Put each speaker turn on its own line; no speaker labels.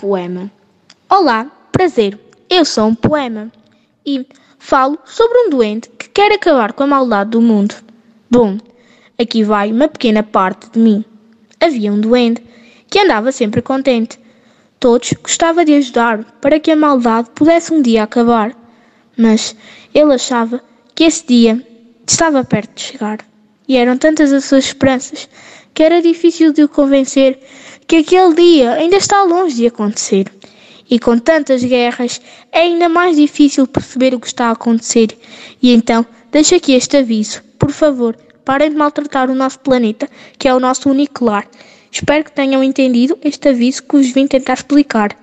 poema. Olá, prazer, eu sou um poema e falo sobre um doente que quer acabar com a maldade do mundo. Bom, aqui vai uma pequena parte de mim. Havia um doente que andava sempre contente. Todos gostava de ajudar para que a maldade pudesse um dia acabar, mas ele achava que esse dia estava perto de chegar. E eram tantas as suas esperanças que era difícil de o convencer que aquele dia ainda está longe de acontecer. E com tantas guerras é ainda mais difícil perceber o que está a acontecer. E então, deixo aqui este aviso. Por favor, parem de maltratar o nosso planeta, que é o nosso único lar. Espero que tenham entendido este aviso que vos vim tentar explicar.